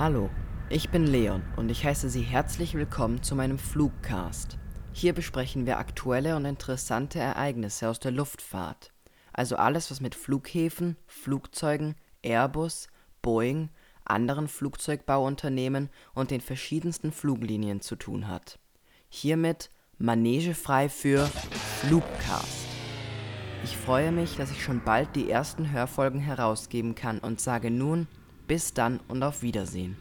Hallo, ich bin Leon und ich heiße Sie herzlich willkommen zu meinem Flugcast. Hier besprechen wir aktuelle und interessante Ereignisse aus der Luftfahrt. Also alles, was mit Flughäfen, Flugzeugen, Airbus, Boeing, anderen Flugzeugbauunternehmen und den verschiedensten Fluglinien zu tun hat. Hiermit manegefrei für Flugcast. Ich freue mich, dass ich schon bald die ersten Hörfolgen herausgeben kann und sage nun bis dann und auf Wiedersehen.